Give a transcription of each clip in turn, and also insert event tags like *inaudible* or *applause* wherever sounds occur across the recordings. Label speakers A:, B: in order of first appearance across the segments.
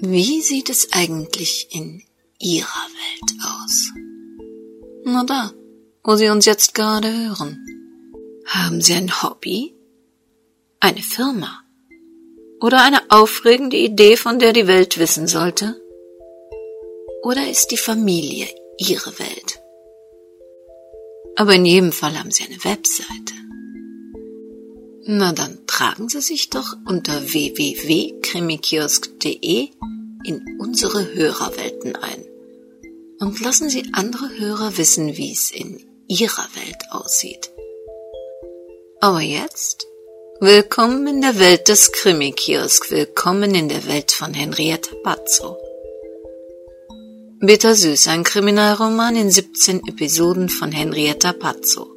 A: Wie sieht es eigentlich in Ihrer Welt aus? Na da, wo Sie uns jetzt gerade hören. Haben Sie ein Hobby? Eine Firma? Oder eine aufregende Idee, von der die Welt wissen sollte? Oder ist die Familie Ihre Welt? Aber in jedem Fall haben Sie eine Webseite. Na dann tragen Sie sich doch unter www.krimikiosk.de in unsere Hörerwelten ein und lassen Sie andere Hörer wissen, wie es in Ihrer Welt aussieht. Aber jetzt willkommen in der Welt des Krimikiosk, willkommen in der Welt von Henrietta Pazzo. Bittersüß, ein Kriminalroman in 17 Episoden von Henrietta Pazzo.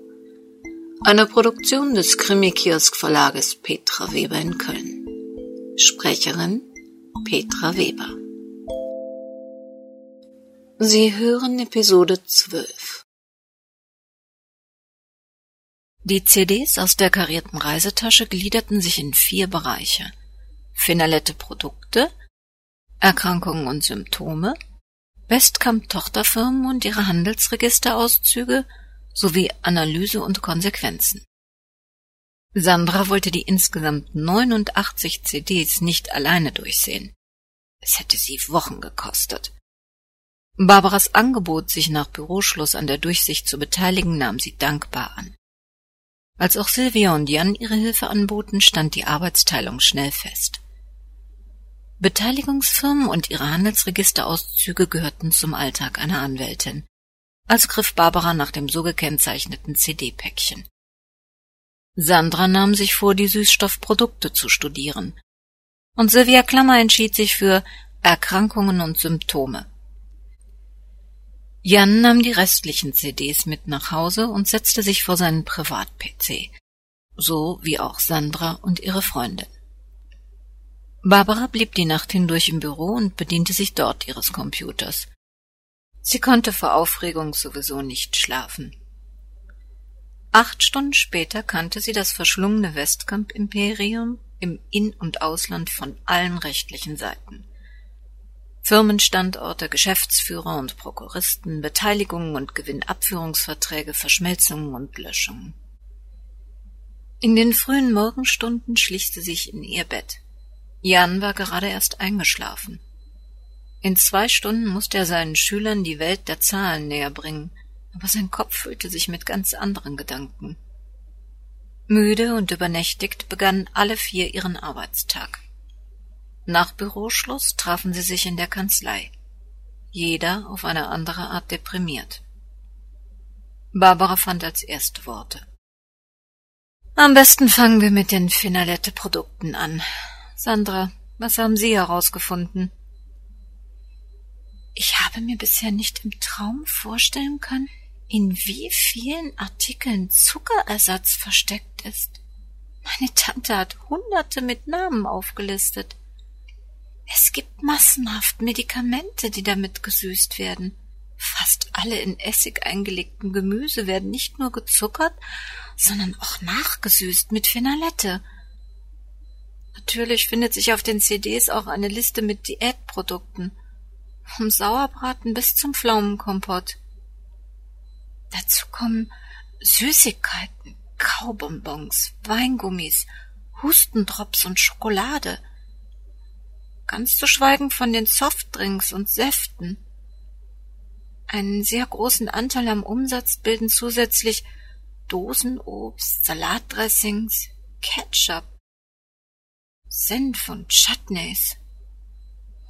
A: Eine Produktion des Krimi-Kiosk Verlages Petra Weber in Köln. Sprecherin Petra Weber. Sie hören Episode 12. Die CDs aus der karierten Reisetasche gliederten sich in vier Bereiche. Finalette Produkte, Erkrankungen und Symptome, Westkamp Tochterfirmen und ihre Handelsregisterauszüge sowie Analyse und Konsequenzen. Sandra wollte die insgesamt 89 CDs nicht alleine durchsehen. Es hätte sie Wochen gekostet. Barbaras Angebot, sich nach Büroschluss an der Durchsicht zu beteiligen, nahm sie dankbar an. Als auch Silvia und Jan ihre Hilfe anboten, stand die Arbeitsteilung schnell fest. Beteiligungsfirmen und ihre Handelsregisterauszüge gehörten zum Alltag einer Anwältin. Also griff Barbara nach dem so gekennzeichneten CD-Päckchen. Sandra nahm sich vor, die Süßstoffprodukte zu studieren. Und Sylvia Klammer entschied sich für Erkrankungen und Symptome. Jan nahm die restlichen CDs mit nach Hause und setzte sich vor seinen Privat-PC. So wie auch Sandra und ihre Freundin. Barbara blieb die Nacht hindurch im Büro und bediente sich dort ihres Computers. Sie konnte vor Aufregung sowieso nicht schlafen. Acht Stunden später kannte sie das verschlungene Westkamp-Imperium im In- und Ausland von allen rechtlichen Seiten. Firmenstandorte, Geschäftsführer und Prokuristen, Beteiligungen und Gewinnabführungsverträge, Verschmelzungen und Löschungen. In den frühen Morgenstunden schlich sie sich in ihr Bett. Jan war gerade erst eingeschlafen. In zwei Stunden musste er seinen Schülern die Welt der Zahlen näher bringen, aber sein Kopf füllte sich mit ganz anderen Gedanken. Müde und übernächtigt begannen alle vier ihren Arbeitstag. Nach Büroschluss trafen sie sich in der Kanzlei. Jeder auf eine andere Art deprimiert. Barbara fand als erste Worte. Am besten fangen wir mit den Finalette-Produkten an. Sandra, was haben Sie herausgefunden? Ich habe mir bisher nicht im Traum vorstellen können, in wie vielen Artikeln Zuckerersatz versteckt ist. Meine Tante hat Hunderte mit Namen aufgelistet. Es gibt massenhaft Medikamente, die damit gesüßt werden. Fast alle in Essig eingelegten Gemüse werden nicht nur gezuckert, sondern auch nachgesüßt mit Finalette. Natürlich findet sich auf den CDs auch eine Liste mit Diätprodukten. Vom Sauerbraten bis zum Pflaumenkompott. Dazu kommen Süßigkeiten, Kaubonbons, Weingummis, Hustendrops und Schokolade. Ganz zu schweigen von den Softdrinks und Säften. Einen sehr großen Anteil am Umsatz bilden zusätzlich Dosenobst, Salatdressings, Ketchup, Senf und Chutneys.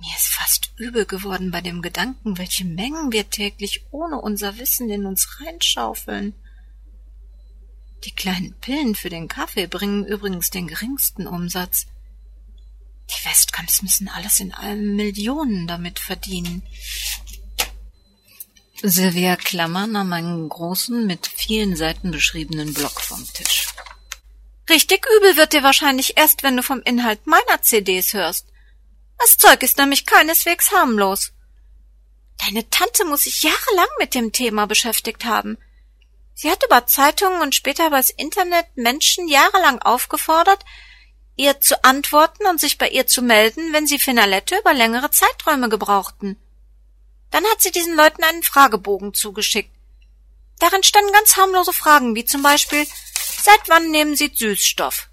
A: Mir ist fast übel geworden bei dem Gedanken, welche Mengen wir täglich ohne unser Wissen in uns reinschaufeln. Die kleinen Pillen für den Kaffee bringen übrigens den geringsten Umsatz. Die Westkamps müssen alles in allem Millionen damit verdienen. Sylvia Klammer nahm einen großen, mit vielen Seiten beschriebenen Block vom Tisch. Richtig übel wird dir wahrscheinlich erst, wenn du vom Inhalt meiner CDs hörst. Das Zeug ist nämlich keineswegs harmlos. Deine Tante muss sich jahrelang mit dem Thema beschäftigt haben. Sie hat über Zeitungen und später übers Internet Menschen jahrelang aufgefordert, ihr zu antworten und sich bei ihr zu melden, wenn sie Finalette über längere Zeiträume gebrauchten. Dann hat sie diesen Leuten einen Fragebogen zugeschickt. Darin standen ganz harmlose Fragen, wie zum Beispiel Seit wann nehmen Sie Süßstoff?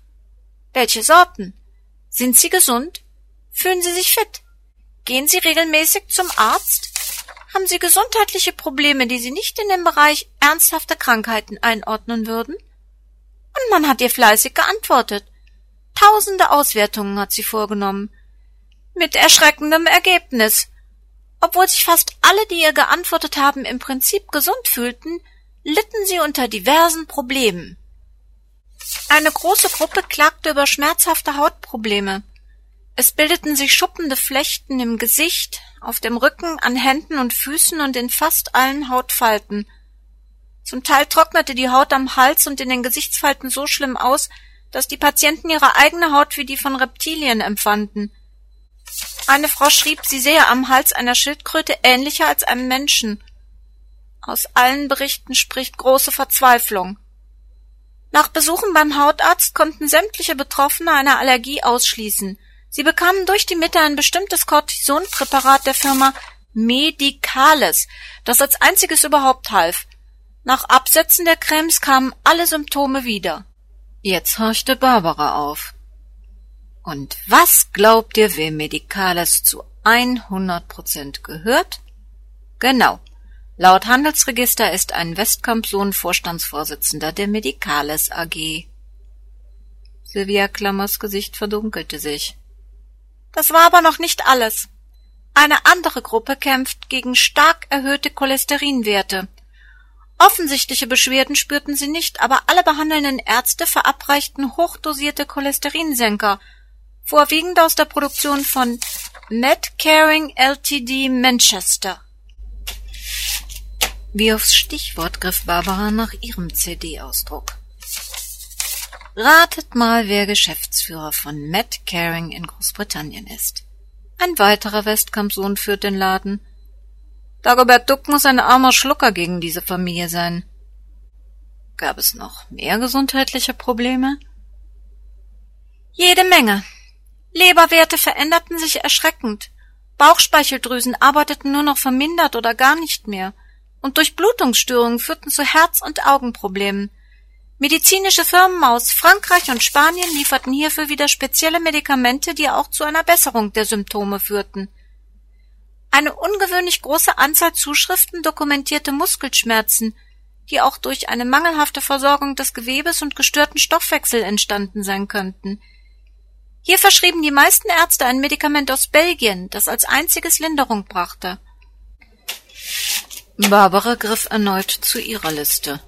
A: Welche Sorten? Sind Sie gesund? Fühlen Sie sich fit? Gehen Sie regelmäßig zum Arzt? Haben Sie gesundheitliche Probleme, die Sie nicht in den Bereich ernsthafte Krankheiten einordnen würden? Und man hat ihr fleißig geantwortet. Tausende Auswertungen hat sie vorgenommen. Mit erschreckendem Ergebnis. Obwohl sich fast alle, die ihr geantwortet haben, im Prinzip gesund fühlten, litten sie unter diversen Problemen. Eine große Gruppe klagte über schmerzhafte Hautprobleme. Es bildeten sich schuppende Flechten im Gesicht, auf dem Rücken, an Händen und Füßen und in fast allen Hautfalten. Zum Teil trocknete die Haut am Hals und in den Gesichtsfalten so schlimm aus, dass die Patienten ihre eigene Haut wie die von Reptilien empfanden. Eine Frau schrieb, sie sehe am Hals einer Schildkröte ähnlicher als einem Menschen. Aus allen Berichten spricht große Verzweiflung. Nach Besuchen beim Hautarzt konnten sämtliche Betroffene eine Allergie ausschließen. Sie bekamen durch die Mitte ein bestimmtes Cortisonpräparat der Firma Medicales, das als einziges überhaupt half. Nach Absetzen der Cremes kamen alle Symptome wieder. Jetzt horchte Barbara auf. Und was glaubt ihr, wem Medicales zu 100 Prozent gehört? Genau, Laut Handelsregister ist ein Westkamp-Sohn Vorstandsvorsitzender der Medicales AG. Sylvia Klammers Gesicht verdunkelte sich. Das war aber noch nicht alles. Eine andere Gruppe kämpft gegen stark erhöhte Cholesterinwerte. Offensichtliche Beschwerden spürten sie nicht, aber alle behandelnden Ärzte verabreichten hochdosierte Cholesterinsenker, vorwiegend aus der Produktion von MedCaring Ltd Manchester. Wie aufs Stichwort griff Barbara nach ihrem CD-Ausdruck. Ratet mal, wer Geschäftsführer von Matt Caring in Großbritannien ist. Ein weiterer Westkampsohn führt den Laden. Dagobert Duck muss ein armer Schlucker gegen diese Familie sein. Gab es noch mehr gesundheitliche Probleme? Jede Menge. Leberwerte veränderten sich erschreckend. Bauchspeicheldrüsen arbeiteten nur noch vermindert oder gar nicht mehr – und Durchblutungsstörungen führten zu Herz- und Augenproblemen. Medizinische Firmen aus Frankreich und Spanien lieferten hierfür wieder spezielle Medikamente, die auch zu einer Besserung der Symptome führten. Eine ungewöhnlich große Anzahl Zuschriften dokumentierte Muskelschmerzen, die auch durch eine mangelhafte Versorgung des Gewebes und gestörten Stoffwechsel entstanden sein könnten. Hier verschrieben die meisten Ärzte ein Medikament aus Belgien, das als einziges Linderung brachte. Barbara griff erneut zu ihrer Liste.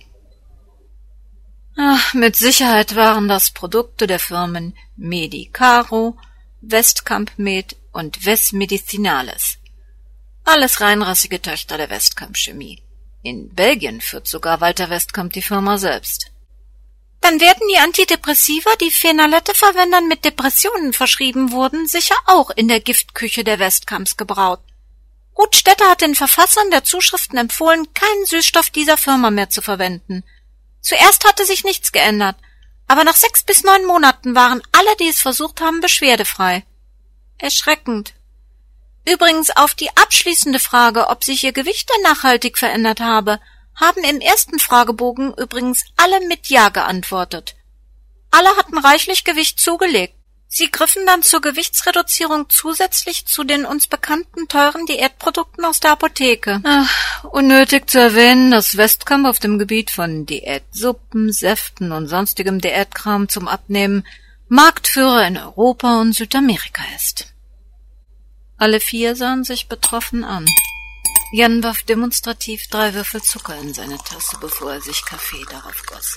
A: Ach, mit Sicherheit waren das Produkte der Firmen Medicaro, Westkamp Med und Ves Medicinales. Alles reinrassige Töchter der Westkamp Chemie. In Belgien führt sogar Walter Westkamp die Firma selbst. Dann werden die Antidepressiva, die Phenolette-Verwendern mit Depressionen verschrieben wurden, sicher auch in der Giftküche der Westkamps gebraut. Ruth Stetter hat den Verfassern der Zuschriften empfohlen, keinen Süßstoff dieser Firma mehr zu verwenden. Zuerst hatte sich nichts geändert, aber nach sechs bis neun Monaten waren alle, die es versucht haben, beschwerdefrei. Erschreckend. Übrigens auf die abschließende Frage, ob sich ihr Gewicht denn nachhaltig verändert habe, haben im ersten Fragebogen übrigens alle mit Ja geantwortet. Alle hatten reichlich Gewicht zugelegt. Sie griffen dann zur Gewichtsreduzierung zusätzlich zu den uns bekannten teuren Diätprodukten aus der Apotheke. Ach, unnötig zu erwähnen, dass Westkamp auf dem Gebiet von Diätsuppen, Säften und sonstigem Diätkram zum Abnehmen Marktführer in Europa und Südamerika ist. Alle vier sahen sich betroffen an. Jan warf demonstrativ drei Würfel Zucker in seine Tasse, bevor er sich Kaffee darauf goss.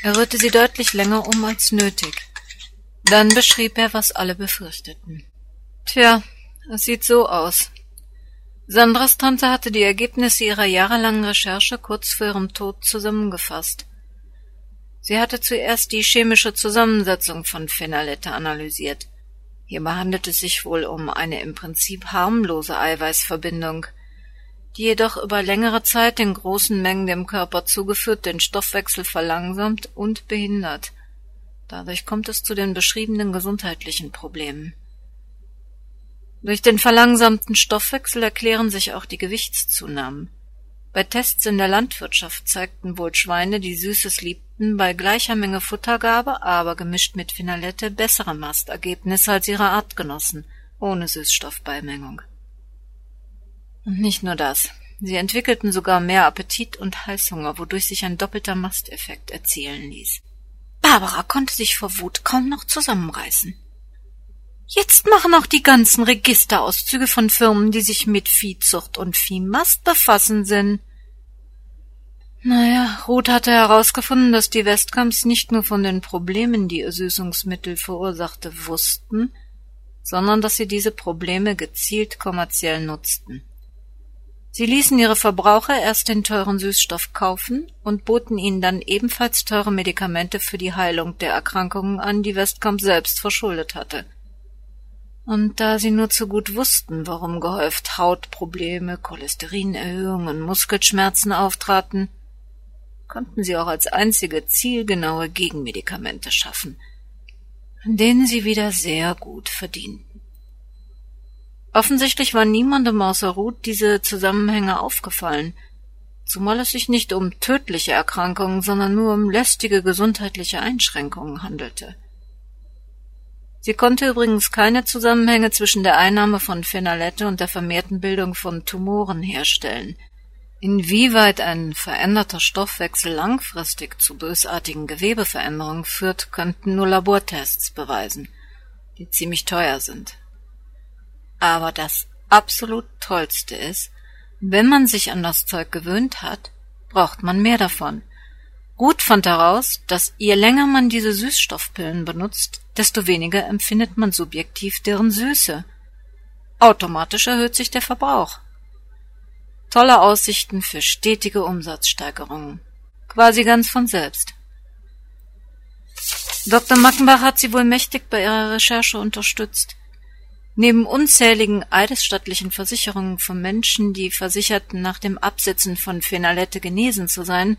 A: Er rührte sie deutlich länger um als nötig. Dann beschrieb er, was alle befürchteten. Tja, es sieht so aus. Sandras Tante hatte die Ergebnisse ihrer jahrelangen Recherche kurz vor ihrem Tod zusammengefasst. Sie hatte zuerst die chemische Zusammensetzung von Phenolette analysiert. Hierbei handelt es sich wohl um eine im Prinzip harmlose Eiweißverbindung, die jedoch über längere Zeit in großen Mengen dem Körper zugeführt den Stoffwechsel verlangsamt und behindert. Dadurch kommt es zu den beschriebenen gesundheitlichen Problemen. Durch den verlangsamten Stoffwechsel erklären sich auch die Gewichtszunahmen. Bei Tests in der Landwirtschaft zeigten wohl Schweine, die Süßes liebten, bei gleicher Menge Futtergabe, aber gemischt mit Finalette, bessere Mastergebnisse als ihre Artgenossen, ohne Süßstoffbeimengung. Und nicht nur das. Sie entwickelten sogar mehr Appetit und Heißhunger, wodurch sich ein doppelter Masteffekt erzielen ließ. Barbara konnte sich vor Wut kaum noch zusammenreißen. Jetzt machen auch die ganzen Registerauszüge von Firmen, die sich mit Viehzucht und Viehmast befassen, Sinn. Naja, Ruth hatte herausgefunden, dass die Westkamps nicht nur von den Problemen, die ihr Süßungsmittel verursachte, wussten, sondern dass sie diese Probleme gezielt kommerziell nutzten. Sie ließen ihre Verbraucher erst den teuren Süßstoff kaufen und boten ihnen dann ebenfalls teure Medikamente für die Heilung der Erkrankungen an, die Westkamp selbst verschuldet hatte – und da sie nur zu gut wussten, warum gehäuft Hautprobleme, Cholesterinerhöhungen, Muskelschmerzen auftraten, konnten sie auch als einzige zielgenaue Gegenmedikamente schaffen, an denen sie wieder sehr gut verdienten. Offensichtlich war niemandem außer Ruth diese Zusammenhänge aufgefallen, zumal es sich nicht um tödliche Erkrankungen, sondern nur um lästige gesundheitliche Einschränkungen handelte. Sie konnte übrigens keine Zusammenhänge zwischen der Einnahme von Phenolette und der vermehrten Bildung von Tumoren herstellen. Inwieweit ein veränderter Stoffwechsel langfristig zu bösartigen Gewebeveränderungen führt, könnten nur Labortests beweisen, die ziemlich teuer sind. Aber das absolut Tollste ist, wenn man sich an das Zeug gewöhnt hat, braucht man mehr davon. Gut fand heraus, dass je länger man diese Süßstoffpillen benutzt, desto weniger empfindet man subjektiv deren Süße. Automatisch erhöht sich der Verbrauch. Tolle Aussichten für stetige Umsatzsteigerungen. Quasi ganz von selbst. Dr. Mackenbach hat sie wohl mächtig bei ihrer Recherche unterstützt. Neben unzähligen eidesstattlichen Versicherungen von Menschen, die versicherten, nach dem Absetzen von Phenalette genesen zu sein,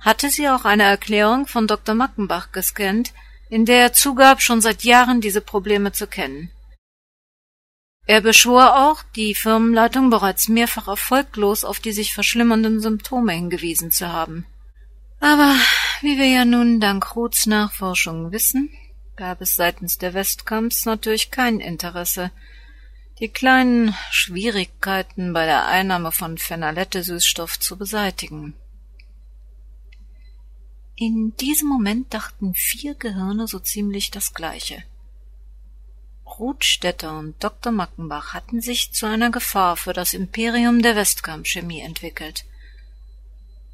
A: hatte sie auch eine Erklärung von Dr. Mackenbach gescannt, in der er zugab, schon seit Jahren diese Probleme zu kennen. Er beschwor auch, die Firmenleitung bereits mehrfach erfolglos auf die sich verschlimmernden Symptome hingewiesen zu haben. Aber wie wir ja nun dank Ruths Nachforschungen wissen, gab es seitens der Westkamps natürlich kein Interesse, die kleinen Schwierigkeiten bei der Einnahme von Phenolette-Süßstoff zu beseitigen. In diesem Moment dachten vier Gehirne so ziemlich das Gleiche. Ruth Stetter und Dr. Mackenbach hatten sich zu einer Gefahr für das Imperium der Westkamp-Chemie entwickelt.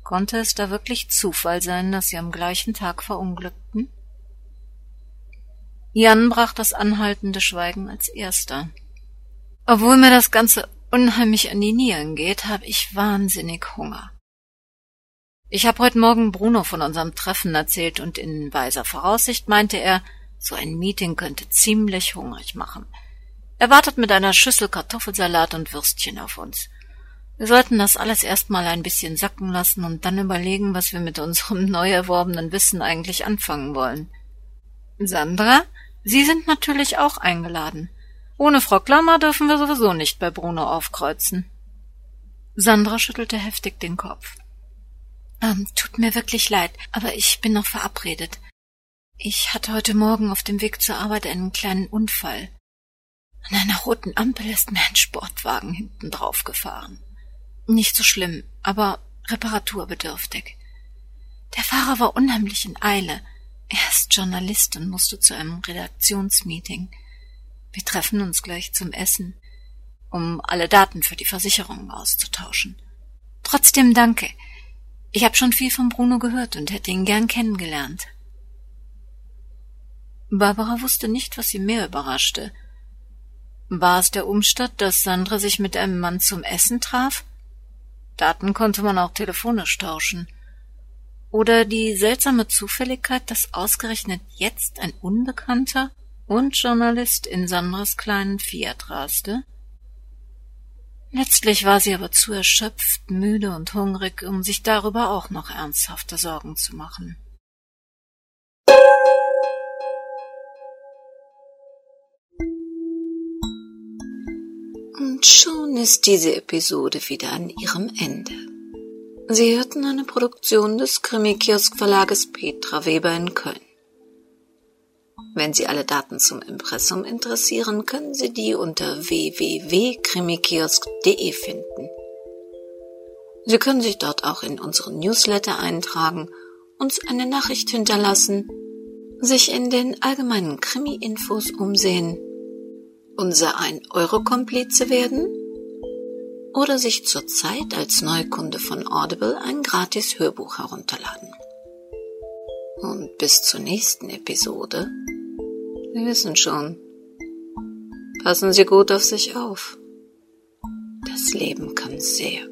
A: Konnte es da wirklich Zufall sein, dass sie am gleichen Tag verunglückten? Jan brach das anhaltende Schweigen als erster. Obwohl mir das Ganze unheimlich an die Nieren geht, habe ich wahnsinnig Hunger. Ich habe heute Morgen Bruno von unserem Treffen erzählt und in weiser Voraussicht meinte er, so ein Meeting könnte ziemlich hungrig machen. Er wartet mit einer Schüssel Kartoffelsalat und Würstchen auf uns. Wir sollten das alles erstmal ein bisschen sacken lassen und dann überlegen, was wir mit unserem *laughs* neu erworbenen Wissen eigentlich anfangen wollen. Sandra, Sie sind natürlich auch eingeladen. Ohne Frau Klammer dürfen wir sowieso nicht bei Bruno aufkreuzen. Sandra schüttelte heftig den Kopf. Ähm, tut mir wirklich leid, aber ich bin noch verabredet. Ich hatte heute Morgen auf dem Weg zur Arbeit einen kleinen Unfall. An einer roten Ampel ist mir ein Sportwagen hinten drauf gefahren. Nicht so schlimm, aber reparaturbedürftig. Der Fahrer war unheimlich in Eile. Er ist Journalist und musste zu einem Redaktionsmeeting. Wir treffen uns gleich zum Essen, um alle Daten für die Versicherung auszutauschen. Trotzdem danke. Ich habe schon viel von Bruno gehört und hätte ihn gern kennengelernt. Barbara wusste nicht, was sie mehr überraschte. War es der Umstand, dass Sandra sich mit einem Mann zum Essen traf? Daten konnte man auch telefonisch tauschen. Oder die seltsame Zufälligkeit, dass ausgerechnet jetzt ein Unbekannter und Journalist in Sandras kleinen Fiat raste? Letztlich war sie aber zu erschöpft, müde und hungrig, um sich darüber auch noch ernsthafte Sorgen zu machen. Und schon ist diese Episode wieder an ihrem Ende. Sie hörten eine Produktion des Krimi-Kiosk-Verlages Petra Weber in Köln. Wenn Sie alle Daten zum Impressum interessieren, können Sie die unter www.krimikiosk.de finden. Sie können sich dort auch in unseren Newsletter eintragen, uns eine Nachricht hinterlassen, sich in den allgemeinen Krimi-Infos umsehen, unser 1-Euro-Komplize werden oder sich zurzeit als Neukunde von Audible ein gratis Hörbuch herunterladen. Und bis zur nächsten Episode. Sie wissen schon. Passen Sie gut auf sich auf. Das Leben kann sehr